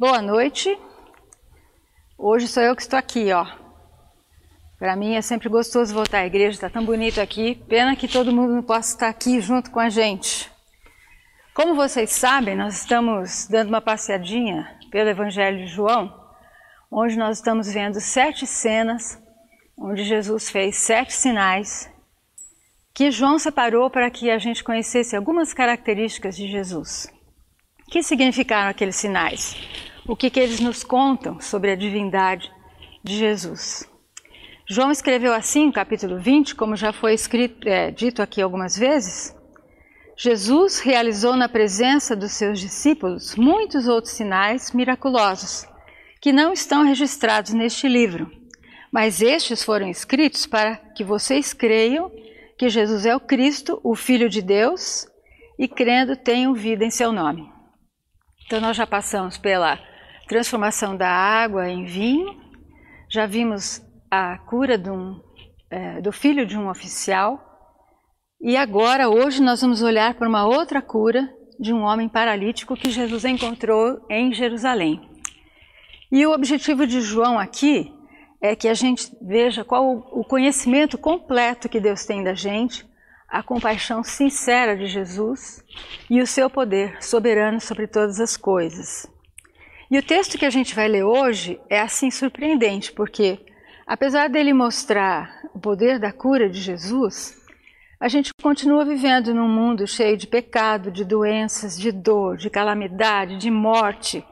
Boa noite. Hoje sou eu que estou aqui, ó. Para mim é sempre gostoso voltar à igreja, está tão bonito aqui. Pena que todo mundo não possa estar aqui junto com a gente. Como vocês sabem, nós estamos dando uma passeadinha pelo Evangelho de João, onde nós estamos vendo sete cenas onde Jesus fez sete sinais que João separou para que a gente conhecesse algumas características de Jesus. O que significaram aqueles sinais? O que, que eles nos contam sobre a divindade de Jesus. João escreveu assim, no capítulo 20, como já foi escrito, é, dito aqui algumas vezes. Jesus realizou na presença dos seus discípulos muitos outros sinais miraculosos, que não estão registrados neste livro, mas estes foram escritos para que vocês creiam que Jesus é o Cristo, o Filho de Deus, e crendo tenham vida em seu nome. Então nós já passamos pela transformação da água em vinho. Já vimos a cura um, é, do filho de um oficial. E agora, hoje, nós vamos olhar para uma outra cura de um homem paralítico que Jesus encontrou em Jerusalém. E o objetivo de João aqui é que a gente veja qual o conhecimento completo que Deus tem da gente, a compaixão sincera de Jesus e o seu poder soberano sobre todas as coisas. E o texto que a gente vai ler hoje é assim surpreendente, porque apesar dele mostrar o poder da cura de Jesus, a gente continua vivendo num mundo cheio de pecado, de doenças, de dor, de calamidade, de morte,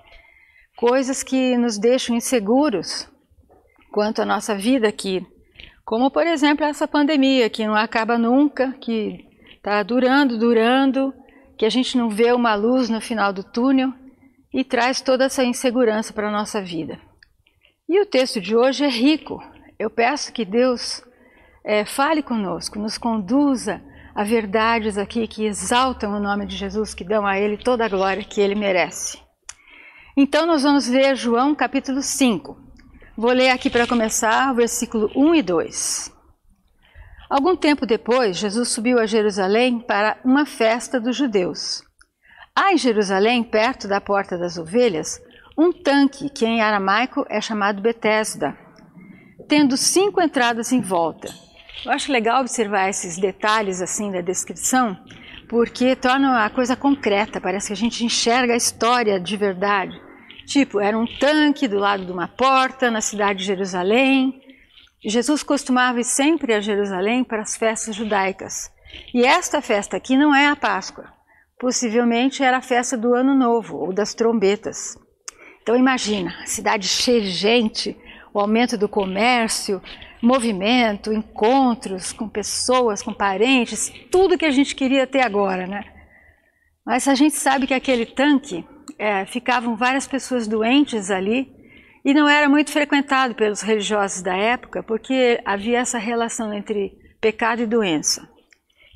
coisas que nos deixam inseguros quanto à nossa vida aqui. Como, por exemplo, essa pandemia que não acaba nunca, que está durando, durando, que a gente não vê uma luz no final do túnel e traz toda essa insegurança para a nossa vida. E o texto de hoje é rico. Eu peço que Deus é, fale conosco, nos conduza a verdades aqui que exaltam o nome de Jesus, que dão a Ele toda a glória que Ele merece. Então nós vamos ler João capítulo 5. Vou ler aqui para começar o versículo 1 e 2. Algum tempo depois, Jesus subiu a Jerusalém para uma festa dos judeus. Há em Jerusalém, perto da Porta das Ovelhas, um tanque que em aramaico é chamado Betesda, tendo cinco entradas em volta. Eu acho legal observar esses detalhes assim da descrição, porque torna a coisa concreta, parece que a gente enxerga a história de verdade. Tipo, era um tanque do lado de uma porta na cidade de Jerusalém. Jesus costumava ir sempre a Jerusalém para as festas judaicas. E esta festa aqui não é a Páscoa. Possivelmente era a festa do Ano Novo ou das trombetas. Então imagina, cidade cheia de gente, o aumento do comércio, movimento, encontros com pessoas, com parentes, tudo que a gente queria ter agora, né? Mas a gente sabe que aquele tanque é, ficavam várias pessoas doentes ali e não era muito frequentado pelos religiosos da época, porque havia essa relação entre pecado e doença.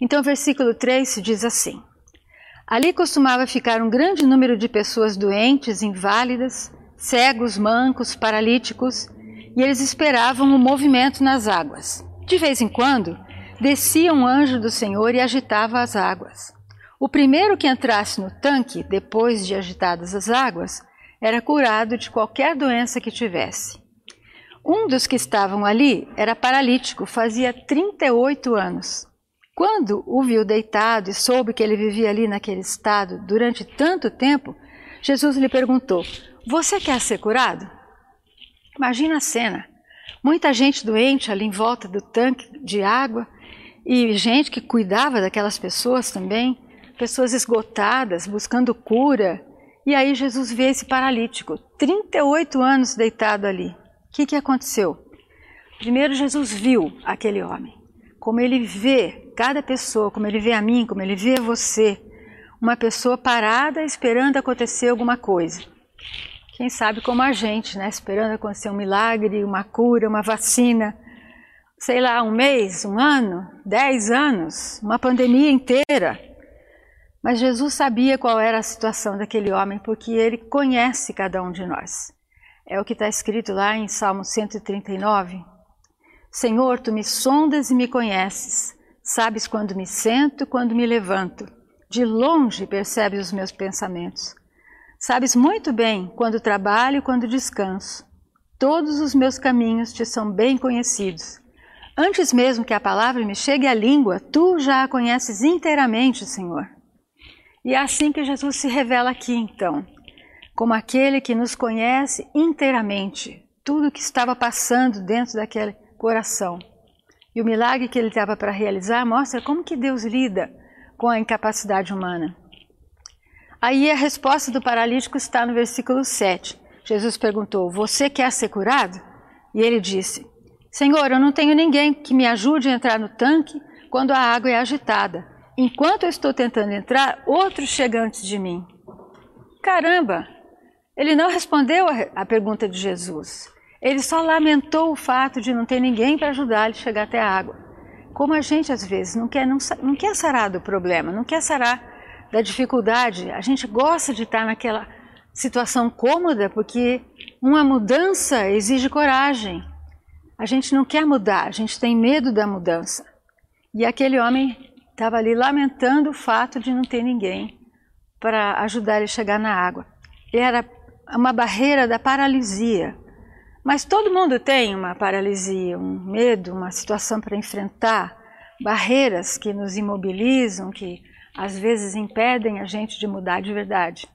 Então, o versículo 3 diz assim: Ali costumava ficar um grande número de pessoas doentes, inválidas, cegos, mancos, paralíticos, e eles esperavam o movimento nas águas. De vez em quando, descia um anjo do Senhor e agitava as águas. O primeiro que entrasse no tanque, depois de agitadas as águas, era curado de qualquer doença que tivesse. Um dos que estavam ali era paralítico, fazia 38 anos. Quando o viu deitado e soube que ele vivia ali naquele estado durante tanto tempo, Jesus lhe perguntou: Você quer ser curado? Imagina a cena. Muita gente doente ali em volta do tanque de água e gente que cuidava daquelas pessoas também, pessoas esgotadas, buscando cura. E aí Jesus vê esse paralítico, 38 anos deitado ali. O que, que aconteceu? Primeiro, Jesus viu aquele homem como ele vê cada pessoa, como ele vê a mim, como ele vê você, uma pessoa parada esperando acontecer alguma coisa. Quem sabe como a gente, né? Esperando acontecer um milagre, uma cura, uma vacina, sei lá, um mês, um ano, dez anos, uma pandemia inteira. Mas Jesus sabia qual era a situação daquele homem, porque ele conhece cada um de nós. É o que está escrito lá em Salmo 139, Senhor, tu me sondas e me conheces. Sabes quando me sento, quando me levanto. De longe percebes os meus pensamentos. Sabes muito bem quando trabalho e quando descanso. Todos os meus caminhos te são bem conhecidos. Antes mesmo que a palavra me chegue à língua, tu já a conheces inteiramente, Senhor. E é assim que Jesus se revela aqui, então, como aquele que nos conhece inteiramente, tudo que estava passando dentro daquele coração. E o milagre que ele estava para realizar mostra como que Deus lida com a incapacidade humana. Aí a resposta do paralítico está no versículo 7. Jesus perguntou: Você quer ser curado? E ele disse: Senhor, eu não tenho ninguém que me ajude a entrar no tanque quando a água é agitada. Enquanto eu estou tentando entrar, outro chega antes de mim. Caramba! Ele não respondeu a pergunta de Jesus. Ele só lamentou o fato de não ter ninguém para ajudar ele a chegar até a água. Como a gente às vezes não quer, não, não quer sarar do problema, não quer sarar da dificuldade, a gente gosta de estar naquela situação cômoda porque uma mudança exige coragem. A gente não quer mudar, a gente tem medo da mudança. E aquele homem estava ali lamentando o fato de não ter ninguém para ajudar ele a chegar na água. Era uma barreira da paralisia. Mas todo mundo tem uma paralisia, um medo, uma situação para enfrentar, barreiras que nos imobilizam, que às vezes impedem a gente de mudar de verdade.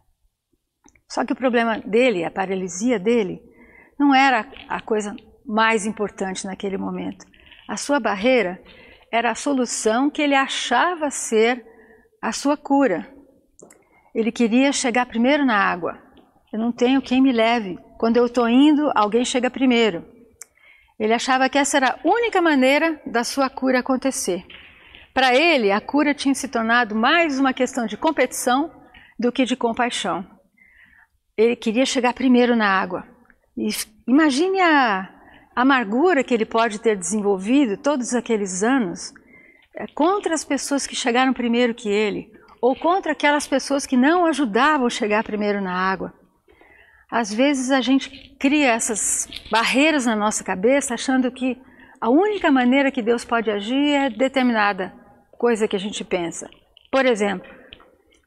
Só que o problema dele, a paralisia dele, não era a coisa mais importante naquele momento. A sua barreira era a solução que ele achava ser a sua cura. Ele queria chegar primeiro na água. Eu não tenho quem me leve. Quando eu estou indo, alguém chega primeiro. Ele achava que essa era a única maneira da sua cura acontecer. Para ele, a cura tinha se tornado mais uma questão de competição do que de compaixão. Ele queria chegar primeiro na água. E imagine a amargura que ele pode ter desenvolvido todos aqueles anos é, contra as pessoas que chegaram primeiro que ele, ou contra aquelas pessoas que não ajudavam a chegar primeiro na água. Às vezes a gente cria essas barreiras na nossa cabeça achando que a única maneira que Deus pode agir é determinada coisa que a gente pensa. Por exemplo,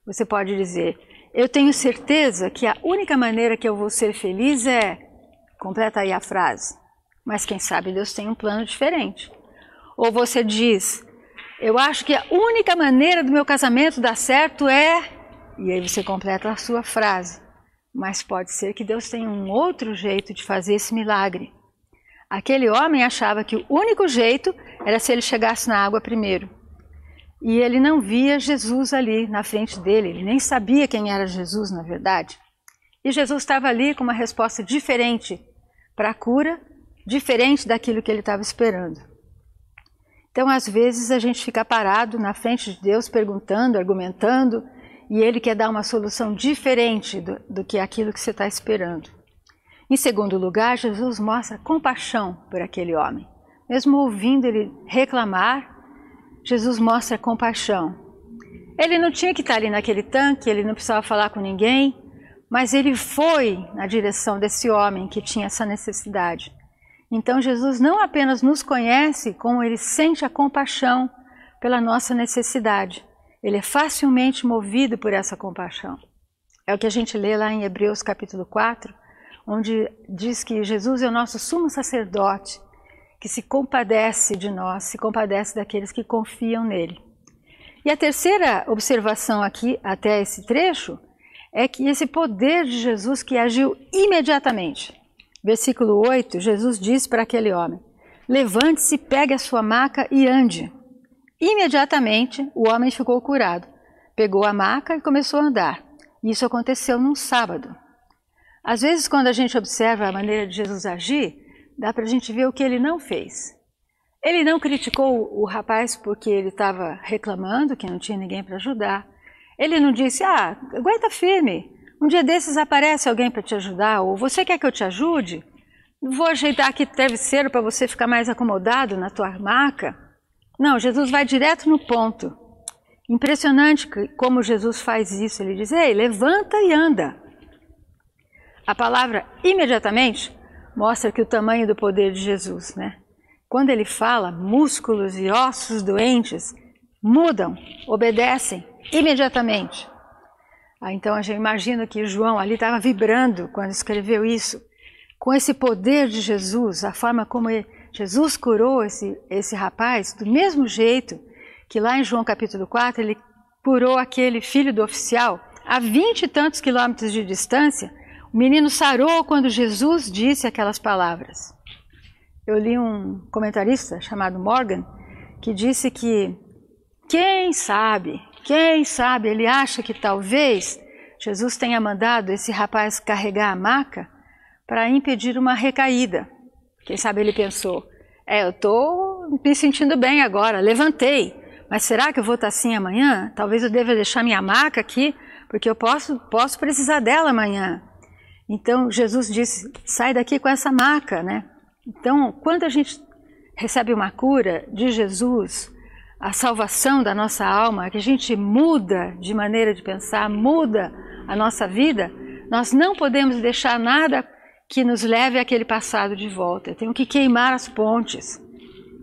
você pode dizer: Eu tenho certeza que a única maneira que eu vou ser feliz é. Completa aí a frase. Mas quem sabe Deus tem um plano diferente. Ou você diz: Eu acho que a única maneira do meu casamento dar certo é. E aí você completa a sua frase. Mas pode ser que Deus tenha um outro jeito de fazer esse milagre. Aquele homem achava que o único jeito era se ele chegasse na água primeiro. E ele não via Jesus ali na frente dele, ele nem sabia quem era Jesus, na verdade. E Jesus estava ali com uma resposta diferente para a cura, diferente daquilo que ele estava esperando. Então, às vezes, a gente fica parado na frente de Deus, perguntando, argumentando, e Ele quer dar uma solução diferente do, do que aquilo que você está esperando. Em segundo lugar, Jesus mostra compaixão por aquele homem. Mesmo ouvindo ele reclamar, Jesus mostra compaixão. Ele não tinha que estar ali naquele tanque, ele não precisava falar com ninguém, mas ele foi na direção desse homem que tinha essa necessidade. Então Jesus não apenas nos conhece, como ele sente a compaixão pela nossa necessidade. Ele é facilmente movido por essa compaixão. É o que a gente lê lá em Hebreus capítulo 4, onde diz que Jesus é o nosso sumo sacerdote, que se compadece de nós, se compadece daqueles que confiam nele. E a terceira observação aqui, até esse trecho, é que esse poder de Jesus que agiu imediatamente. Versículo 8, Jesus diz para aquele homem: Levante-se, pegue a sua maca e ande. Imediatamente o homem ficou curado. Pegou a maca e começou a andar. Isso aconteceu num sábado. Às vezes, quando a gente observa a maneira de Jesus agir, dá para a gente ver o que ele não fez. Ele não criticou o rapaz porque ele estava reclamando que não tinha ninguém para ajudar. Ele não disse, ah, aguenta firme, um dia desses aparece alguém para te ajudar, ou você quer que eu te ajude? Vou ajeitar aqui travesseiro para você ficar mais acomodado na tua maca. Não, Jesus vai direto no ponto. Impressionante como Jesus faz isso. Ele diz: Ei, levanta e anda. A palavra imediatamente mostra que o tamanho do poder de Jesus, né? Quando ele fala, músculos e ossos doentes mudam, obedecem imediatamente. Ah, então a gente imagina que João ali estava vibrando quando escreveu isso, com esse poder de Jesus, a forma como ele, Jesus curou esse, esse rapaz, do mesmo jeito que lá em João capítulo 4 ele curou aquele filho do oficial a vinte e tantos quilômetros de distância. O menino sarou quando Jesus disse aquelas palavras. Eu li um comentarista chamado Morgan que disse que quem sabe, quem sabe, ele acha que talvez Jesus tenha mandado esse rapaz carregar a maca para impedir uma recaída. Quem sabe ele pensou: é, eu estou me sentindo bem agora, levantei, mas será que eu vou estar assim amanhã? Talvez eu deva deixar minha maca aqui, porque eu posso, posso precisar dela amanhã. Então Jesus disse: sai daqui com essa maca, né? Então, quando a gente recebe uma cura de Jesus, a salvação da nossa alma, que a gente muda de maneira de pensar, muda a nossa vida, nós não podemos deixar nada que nos leve àquele passado de volta. Eu tenho que queimar as pontes.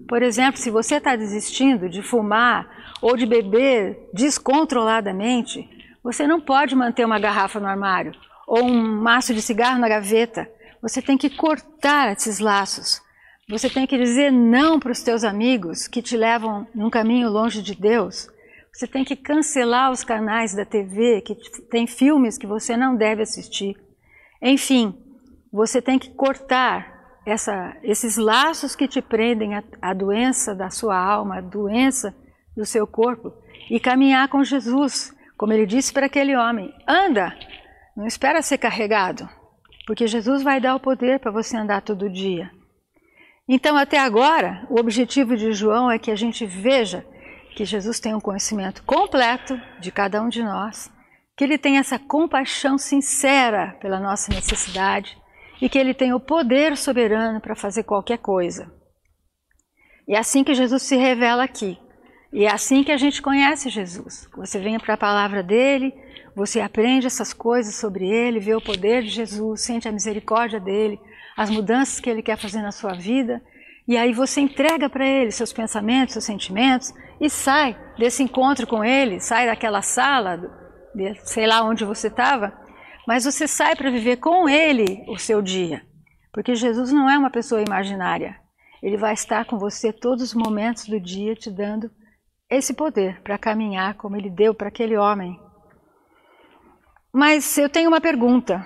Por exemplo, se você está desistindo de fumar ou de beber descontroladamente, você não pode manter uma garrafa no armário ou um maço de cigarro na gaveta. Você tem que cortar esses laços. Você tem que dizer não para os teus amigos que te levam num caminho longe de Deus. Você tem que cancelar os canais da TV que tem filmes que você não deve assistir. Enfim, você tem que cortar essa, esses laços que te prendem à, doença da sua alma, a doença do seu corpo, e caminhar com Jesus, como ele disse para aquele homem: anda, não espera ser carregado, porque Jesus vai dar o poder para você andar todo dia. Então, até agora, o objetivo de João é que a gente veja que Jesus tem um conhecimento completo de cada um de nós, que ele tem essa compaixão sincera pela nossa necessidade e que ele tem o poder soberano para fazer qualquer coisa. E é assim que Jesus se revela aqui. E é assim que a gente conhece Jesus. Você vem para a palavra dele, você aprende essas coisas sobre ele, vê o poder de Jesus, sente a misericórdia dele, as mudanças que Ele quer fazer na sua vida, e aí você entrega para Ele seus pensamentos, seus sentimentos, e sai desse encontro com Ele, sai daquela sala, sei lá onde você estava, mas você sai para viver com Ele o seu dia, porque Jesus não é uma pessoa imaginária. Ele vai estar com você todos os momentos do dia, te dando esse poder para caminhar como Ele deu para aquele homem. Mas eu tenho uma pergunta.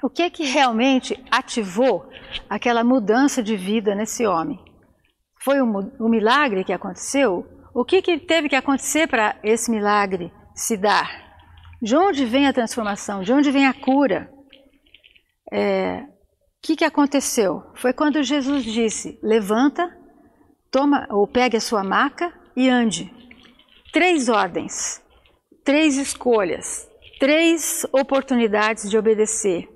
O que é que realmente ativou aquela mudança de vida nesse homem? Foi um, um milagre que aconteceu? O que, que teve que acontecer para esse milagre se dar? De onde vem a transformação? De onde vem a cura? É, o que, que aconteceu? Foi quando Jesus disse: levanta, toma ou pegue a sua maca e ande. Três ordens, três escolhas, três oportunidades de obedecer.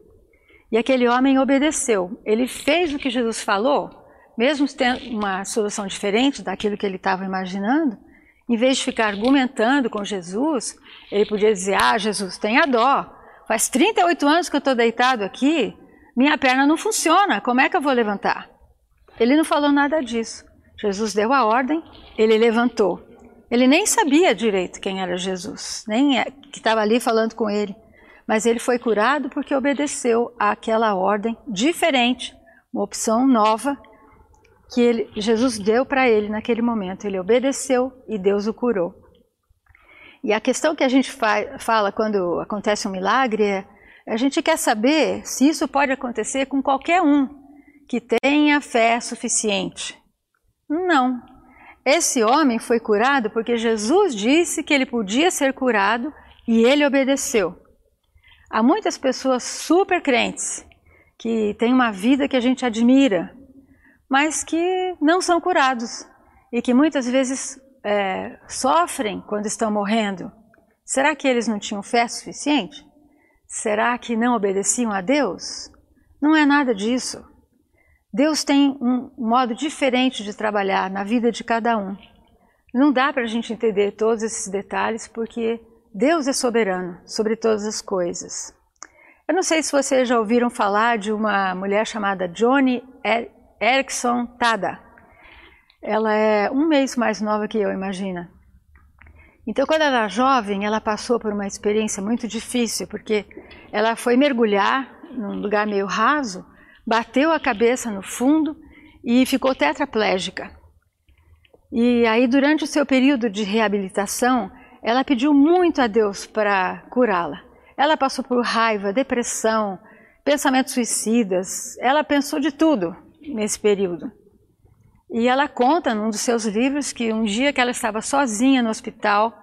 E aquele homem obedeceu. Ele fez o que Jesus falou, mesmo tendo uma solução diferente daquilo que ele estava imaginando. Em vez de ficar argumentando com Jesus, ele podia dizer: Ah, Jesus, tenha dó. Faz 38 anos que eu estou deitado aqui, minha perna não funciona, como é que eu vou levantar? Ele não falou nada disso. Jesus deu a ordem, ele levantou. Ele nem sabia direito quem era Jesus, nem é, que estava ali falando com ele mas ele foi curado porque obedeceu àquela ordem diferente, uma opção nova que ele, Jesus deu para ele naquele momento. Ele obedeceu e Deus o curou. E a questão que a gente fa fala quando acontece um milagre é: a gente quer saber se isso pode acontecer com qualquer um que tenha fé suficiente. Não. Esse homem foi curado porque Jesus disse que ele podia ser curado e ele obedeceu. Há muitas pessoas super crentes que têm uma vida que a gente admira, mas que não são curados e que muitas vezes é, sofrem quando estão morrendo. Será que eles não tinham fé suficiente? Será que não obedeciam a Deus? Não é nada disso. Deus tem um modo diferente de trabalhar na vida de cada um. Não dá para a gente entender todos esses detalhes porque Deus é soberano sobre todas as coisas. Eu não sei se vocês já ouviram falar de uma mulher chamada Johnny Erickson Tada. Ela é um mês mais nova que eu, imagina. Então, quando ela era jovem, ela passou por uma experiência muito difícil, porque ela foi mergulhar num lugar meio raso, bateu a cabeça no fundo e ficou tetraplégica. E aí, durante o seu período de reabilitação, ela pediu muito a Deus para curá-la. Ela passou por raiva, depressão, pensamentos suicidas, ela pensou de tudo nesse período. E ela conta num dos seus livros que um dia que ela estava sozinha no hospital,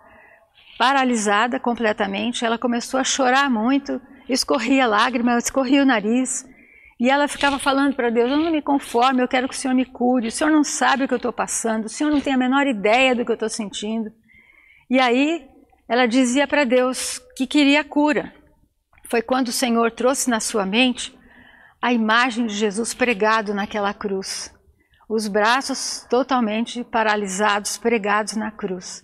paralisada completamente, ela começou a chorar muito, escorria lágrimas, escorria o nariz, e ela ficava falando para Deus: Eu não me conformo, eu quero que o Senhor me cure, o Senhor não sabe o que eu estou passando, o Senhor não tem a menor ideia do que eu estou sentindo. E aí ela dizia para Deus que queria cura. Foi quando o Senhor trouxe na sua mente a imagem de Jesus pregado naquela cruz, os braços totalmente paralisados, pregados na cruz.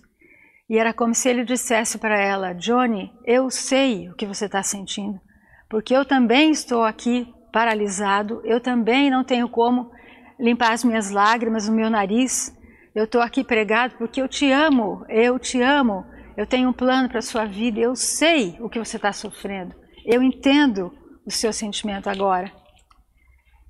E era como se ele dissesse para ela: Johnny, eu sei o que você está sentindo, porque eu também estou aqui paralisado, eu também não tenho como limpar as minhas lágrimas, o meu nariz. Eu estou aqui pregado porque eu te amo, eu te amo, eu tenho um plano para a sua vida, eu sei o que você está sofrendo, eu entendo o seu sentimento agora.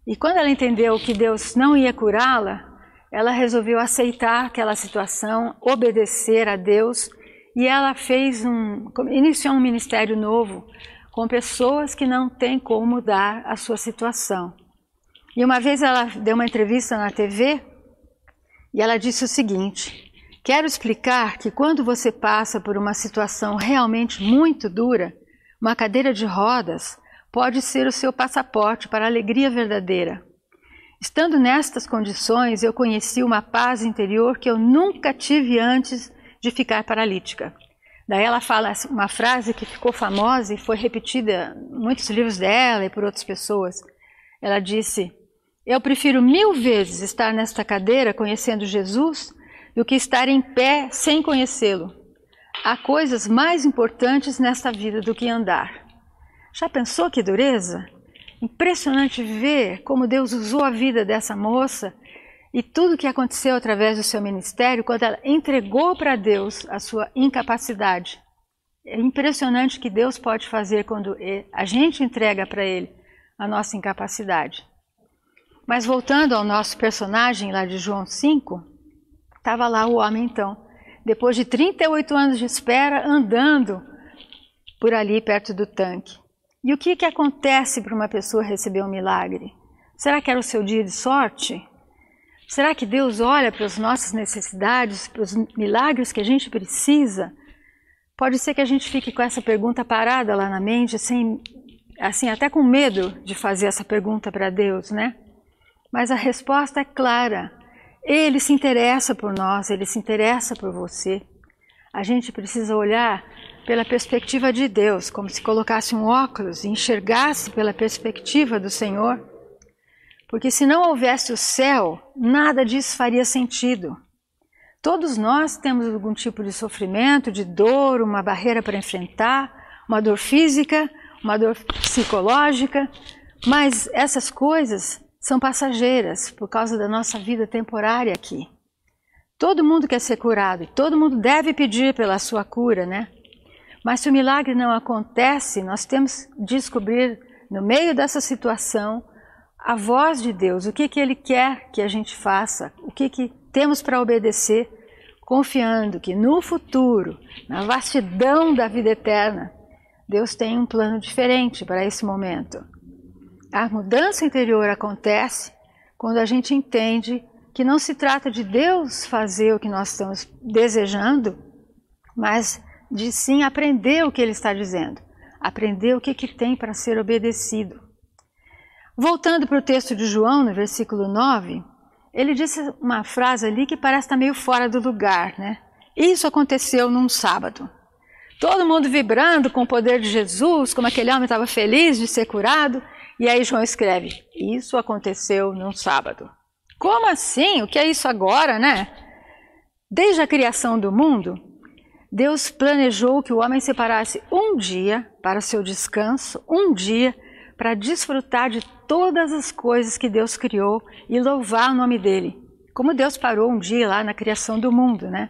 E quando ela entendeu que Deus não ia curá-la, ela resolveu aceitar aquela situação, obedecer a Deus e ela fez um, iniciou um ministério novo com pessoas que não têm como mudar a sua situação. E uma vez ela deu uma entrevista na TV e ela disse o seguinte: Quero explicar que quando você passa por uma situação realmente muito dura, uma cadeira de rodas pode ser o seu passaporte para a alegria verdadeira. Estando nestas condições, eu conheci uma paz interior que eu nunca tive antes de ficar paralítica. Daí ela fala uma frase que ficou famosa e foi repetida em muitos livros dela e por outras pessoas. Ela disse: Eu prefiro mil vezes estar nesta cadeira conhecendo Jesus do que estar em pé sem conhecê-lo. Há coisas mais importantes nesta vida do que andar. Já pensou que dureza? Impressionante ver como Deus usou a vida dessa moça e tudo o que aconteceu através do seu ministério quando ela entregou para Deus a sua incapacidade. É impressionante que Deus pode fazer quando a gente entrega para Ele a nossa incapacidade. Mas voltando ao nosso personagem lá de João 5, estava lá o homem então, depois de 38 anos de espera, andando por ali perto do tanque. E o que, que acontece para uma pessoa receber um milagre? Será que era o seu dia de sorte? Será que Deus olha para as nossas necessidades, para os milagres que a gente precisa? Pode ser que a gente fique com essa pergunta parada lá na mente, sem, assim, até com medo de fazer essa pergunta para Deus, né? Mas a resposta é clara. Ele se interessa por nós, ele se interessa por você. A gente precisa olhar pela perspectiva de Deus, como se colocasse um óculos e enxergasse pela perspectiva do Senhor. Porque se não houvesse o céu, nada disso faria sentido. Todos nós temos algum tipo de sofrimento, de dor, uma barreira para enfrentar, uma dor física, uma dor psicológica, mas essas coisas são passageiras por causa da nossa vida temporária aqui. Todo mundo quer ser curado e todo mundo deve pedir pela sua cura, né? Mas se o milagre não acontece, nós temos de descobrir, no meio dessa situação, a voz de Deus, o que, que Ele quer que a gente faça, o que, que temos para obedecer, confiando que no futuro, na vastidão da vida eterna, Deus tem um plano diferente para esse momento. A mudança interior acontece quando a gente entende que não se trata de Deus fazer o que nós estamos desejando, mas de sim aprender o que ele está dizendo, aprender o que, que tem para ser obedecido. Voltando para o texto de João, no versículo 9, ele disse uma frase ali que parece estar meio fora do lugar, né? Isso aconteceu num sábado. Todo mundo vibrando com o poder de Jesus, como aquele homem estava feliz de ser curado. E aí João escreve: Isso aconteceu num sábado. Como assim? O que é isso agora, né? Desde a criação do mundo, Deus planejou que o homem separasse um dia para seu descanso, um dia para desfrutar de todas as coisas que Deus criou e louvar o nome dele. Como Deus parou um dia lá na criação do mundo, né?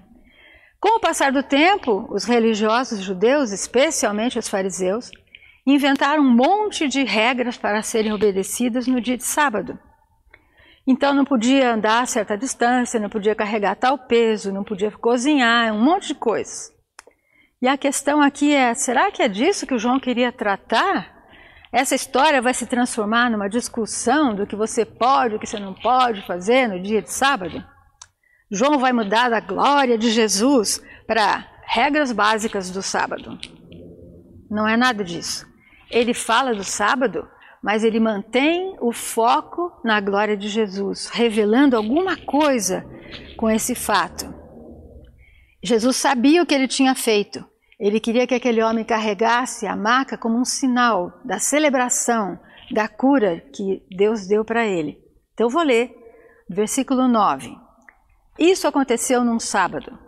Com o passar do tempo, os religiosos judeus, especialmente os fariseus, inventaram um monte de regras para serem obedecidas no dia de sábado. Então não podia andar a certa distância, não podia carregar tal peso, não podia cozinhar, um monte de coisas. E a questão aqui é: será que é disso que o João queria tratar? Essa história vai se transformar numa discussão do que você pode, o que você não pode fazer no dia de sábado? João vai mudar da glória de Jesus para regras básicas do sábado. Não é nada disso. Ele fala do sábado mas ele mantém o foco na glória de Jesus, revelando alguma coisa com esse fato. Jesus sabia o que ele tinha feito. Ele queria que aquele homem carregasse a maca como um sinal da celebração, da cura que Deus deu para ele. Então eu vou ler, versículo 9. Isso aconteceu num sábado,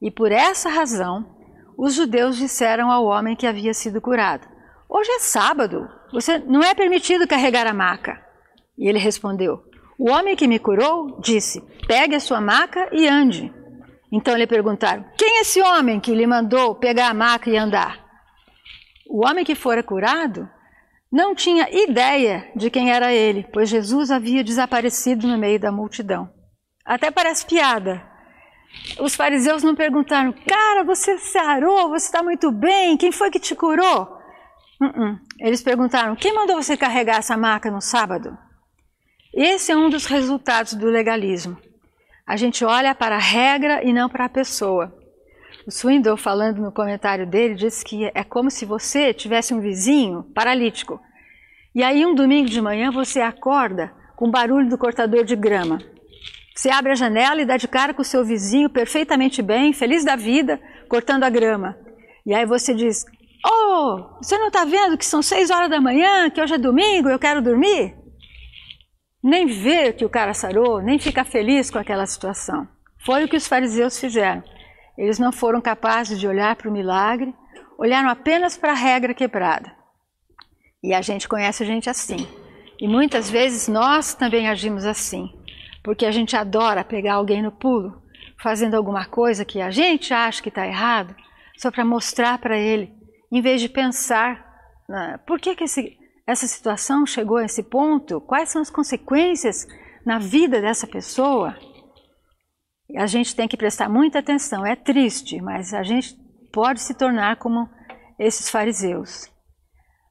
e por essa razão os judeus disseram ao homem que havia sido curado: Hoje é sábado, você não é permitido carregar a maca. E ele respondeu: O homem que me curou disse: Pegue a sua maca e ande. Então lhe perguntaram: Quem é esse homem que lhe mandou pegar a maca e andar? O homem que fora curado não tinha ideia de quem era ele, pois Jesus havia desaparecido no meio da multidão. Até parece piada. Os fariseus não perguntaram: Cara, você sarou, você está muito bem, quem foi que te curou? Uh -uh. Eles perguntaram: quem mandou você carregar essa maca no sábado? Esse é um dos resultados do legalismo. A gente olha para a regra e não para a pessoa. O Swindle, falando no comentário dele, disse que é como se você tivesse um vizinho paralítico. E aí, um domingo de manhã, você acorda com o barulho do cortador de grama. Você abre a janela e dá de cara com o seu vizinho perfeitamente bem, feliz da vida, cortando a grama. E aí você diz: Oh, você não está vendo que são seis horas da manhã, que hoje é domingo, eu quero dormir? Nem vê que o cara sarou, nem fica feliz com aquela situação. Foi o que os fariseus fizeram. Eles não foram capazes de olhar para o milagre, olharam apenas para a regra quebrada. E a gente conhece a gente assim. E muitas vezes nós também agimos assim, porque a gente adora pegar alguém no pulo, fazendo alguma coisa que a gente acha que está errado, só para mostrar para ele em vez de pensar né, por que, que esse, essa situação chegou a esse ponto, quais são as consequências na vida dessa pessoa. A gente tem que prestar muita atenção. É triste, mas a gente pode se tornar como esses fariseus.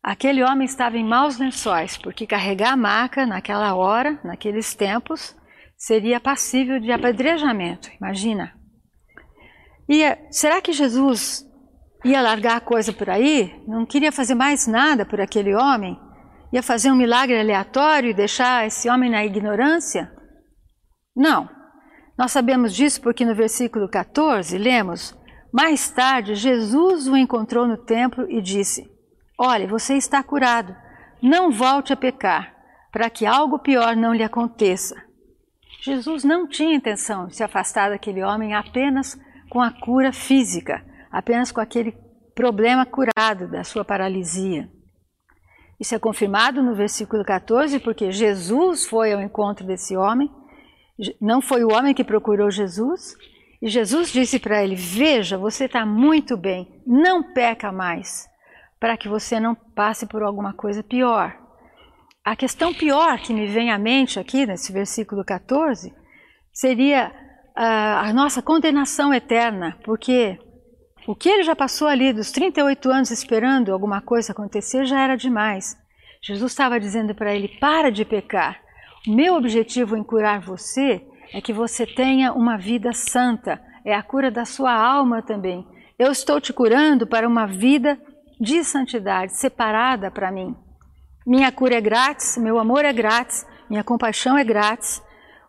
Aquele homem estava em maus lençóis, porque carregar a maca naquela hora, naqueles tempos, seria passível de apedrejamento. Imagina. E será que Jesus ia largar a coisa por aí, não queria fazer mais nada por aquele homem, ia fazer um milagre aleatório e deixar esse homem na ignorância? Não. Nós sabemos disso porque no versículo 14 lemos: Mais tarde, Jesus o encontrou no templo e disse: Olha, você está curado, não volte a pecar, para que algo pior não lhe aconteça. Jesus não tinha intenção de se afastar daquele homem apenas com a cura física apenas com aquele problema curado da sua paralisia. Isso é confirmado no versículo 14, porque Jesus foi ao encontro desse homem, não foi o homem que procurou Jesus, e Jesus disse para ele: Veja, você está muito bem, não peca mais, para que você não passe por alguma coisa pior. A questão pior que me vem à mente aqui, nesse versículo 14, seria a, a nossa condenação eterna, porque o que ele já passou ali dos 38 anos esperando alguma coisa acontecer já era demais. Jesus estava dizendo para ele: para de pecar. O meu objetivo em curar você é que você tenha uma vida santa, é a cura da sua alma também. Eu estou te curando para uma vida de santidade, separada para mim. Minha cura é grátis, meu amor é grátis, minha compaixão é grátis.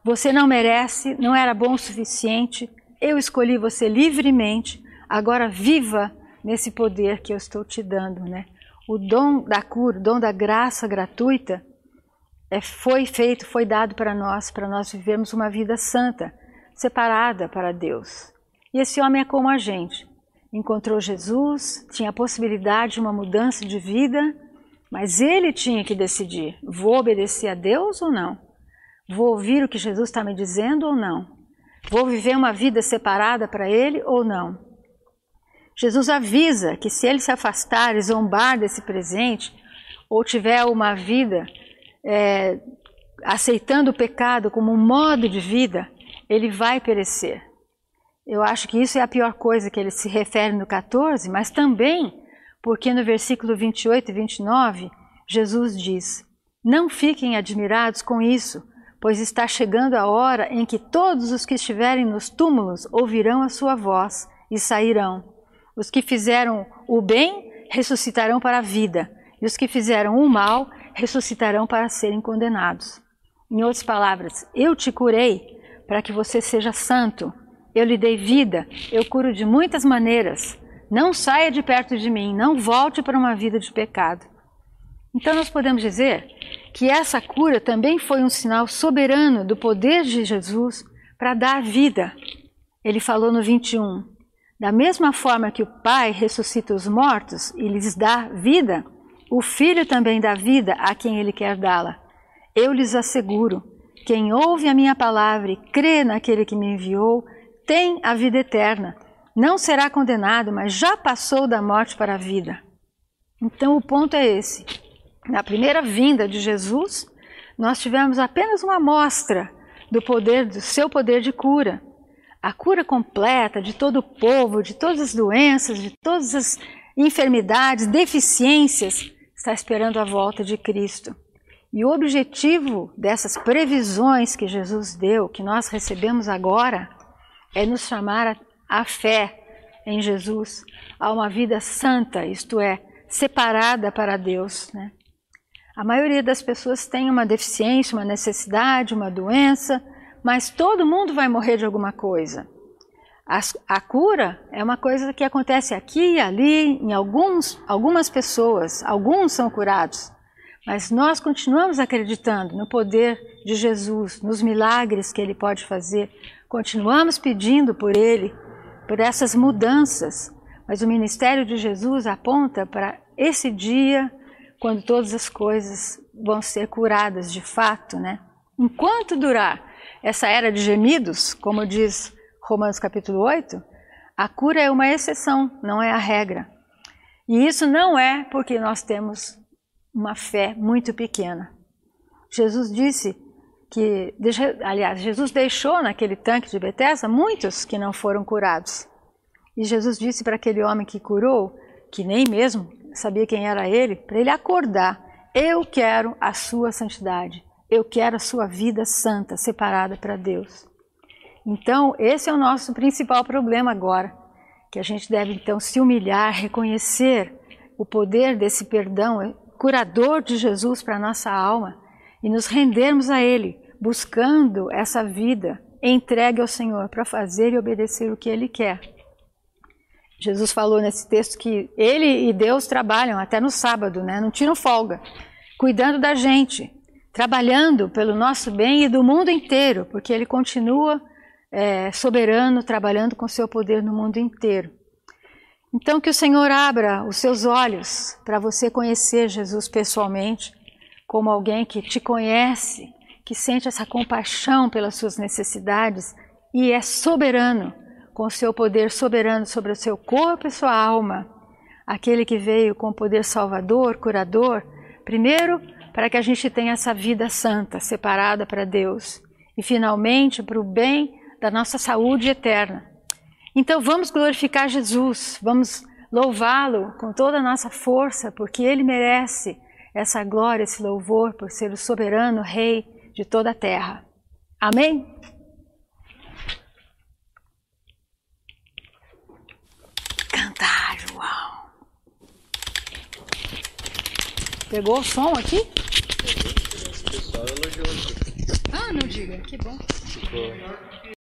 Você não merece, não era bom o suficiente. Eu escolhi você livremente Agora viva nesse poder que eu estou te dando, né? O dom da cura, o dom da graça gratuita é, foi feito, foi dado para nós, para nós vivermos uma vida santa, separada para Deus. E esse homem é como a gente. Encontrou Jesus, tinha a possibilidade de uma mudança de vida, mas ele tinha que decidir: vou obedecer a Deus ou não? Vou ouvir o que Jesus está me dizendo ou não? Vou viver uma vida separada para Ele ou não? Jesus avisa que se ele se afastar e zombar desse presente, ou tiver uma vida é, aceitando o pecado como um modo de vida, ele vai perecer. Eu acho que isso é a pior coisa que ele se refere no 14, mas também porque no versículo 28 e 29, Jesus diz: Não fiquem admirados com isso, pois está chegando a hora em que todos os que estiverem nos túmulos ouvirão a sua voz e sairão. Os que fizeram o bem ressuscitarão para a vida, e os que fizeram o mal ressuscitarão para serem condenados. Em outras palavras, eu te curei para que você seja santo. Eu lhe dei vida, eu curo de muitas maneiras. Não saia de perto de mim, não volte para uma vida de pecado. Então nós podemos dizer que essa cura também foi um sinal soberano do poder de Jesus para dar vida. Ele falou no 21: Da mesma forma que o Pai ressuscita os mortos e lhes dá vida, o Filho também dá vida a quem ele quer dá-la. Eu lhes asseguro: quem ouve a minha palavra e crê naquele que me enviou, tem a vida eterna. Não será condenado, mas já passou da morte para a vida. Então o ponto é esse. Na primeira vinda de Jesus, nós tivemos apenas uma amostra do poder, do seu poder de cura. A cura completa de todo o povo, de todas as doenças, de todas as enfermidades, deficiências, está esperando a volta de Cristo. E o objetivo dessas previsões que Jesus deu, que nós recebemos agora, é nos chamar à fé em Jesus, a uma vida santa, isto é, separada para Deus. Né? A maioria das pessoas tem uma deficiência, uma necessidade, uma doença, mas todo mundo vai morrer de alguma coisa. A, a, cura é uma coisa que acontece aqui e ali, em alguns, algumas pessoas, alguns são curados, mas nós continuamos acreditando no poder de Jesus, nos milagres que Ele pode fazer, continuamos pedindo por Ele, por essas mudanças, mas o ministério de Jesus aponta para esse dia quando todas as coisas vão ser curadas de fato, né? Enquanto durar essa era de gemidos, como diz Romanos capítulo 8, a cura é uma exceção, não é a regra. E isso não é porque nós temos uma fé muito pequena. Jesus disse que, aliás, Jesus deixou naquele tanque de Betesda muitos que não foram curados. E Jesus disse para aquele homem que curou, que nem mesmo sabia quem era ele, para ele acordar. Eu quero a sua santidade. Eu quero a sua vida santa, separada para Deus. Então, esse é o nosso principal problema agora, que a gente deve então se humilhar, reconhecer o poder desse perdão curador de Jesus para a nossa alma e nos rendermos a Ele, buscando essa vida entregue ao Senhor para fazer e obedecer o que Ele quer. Jesus falou nesse texto que ele e Deus trabalham até no sábado, né? não tiram folga, cuidando da gente, trabalhando pelo nosso bem e do mundo inteiro, porque ele continua é, soberano, trabalhando com seu poder no mundo inteiro. Então, que o Senhor abra os seus olhos para você conhecer Jesus pessoalmente, como alguém que te conhece, que sente essa compaixão pelas suas necessidades e é soberano com o seu poder soberano sobre o seu corpo e sua alma, aquele que veio com o poder salvador, curador, primeiro para que a gente tenha essa vida santa, separada para Deus, e finalmente para o bem da nossa saúde eterna. Então vamos glorificar Jesus, vamos louvá-lo com toda a nossa força, porque ele merece essa glória, esse louvor por ser o soberano rei de toda a terra. Amém? cantar, João. Pegou o som aqui? O pessoal elogiou. Ah, não diga, que bom. Ficou.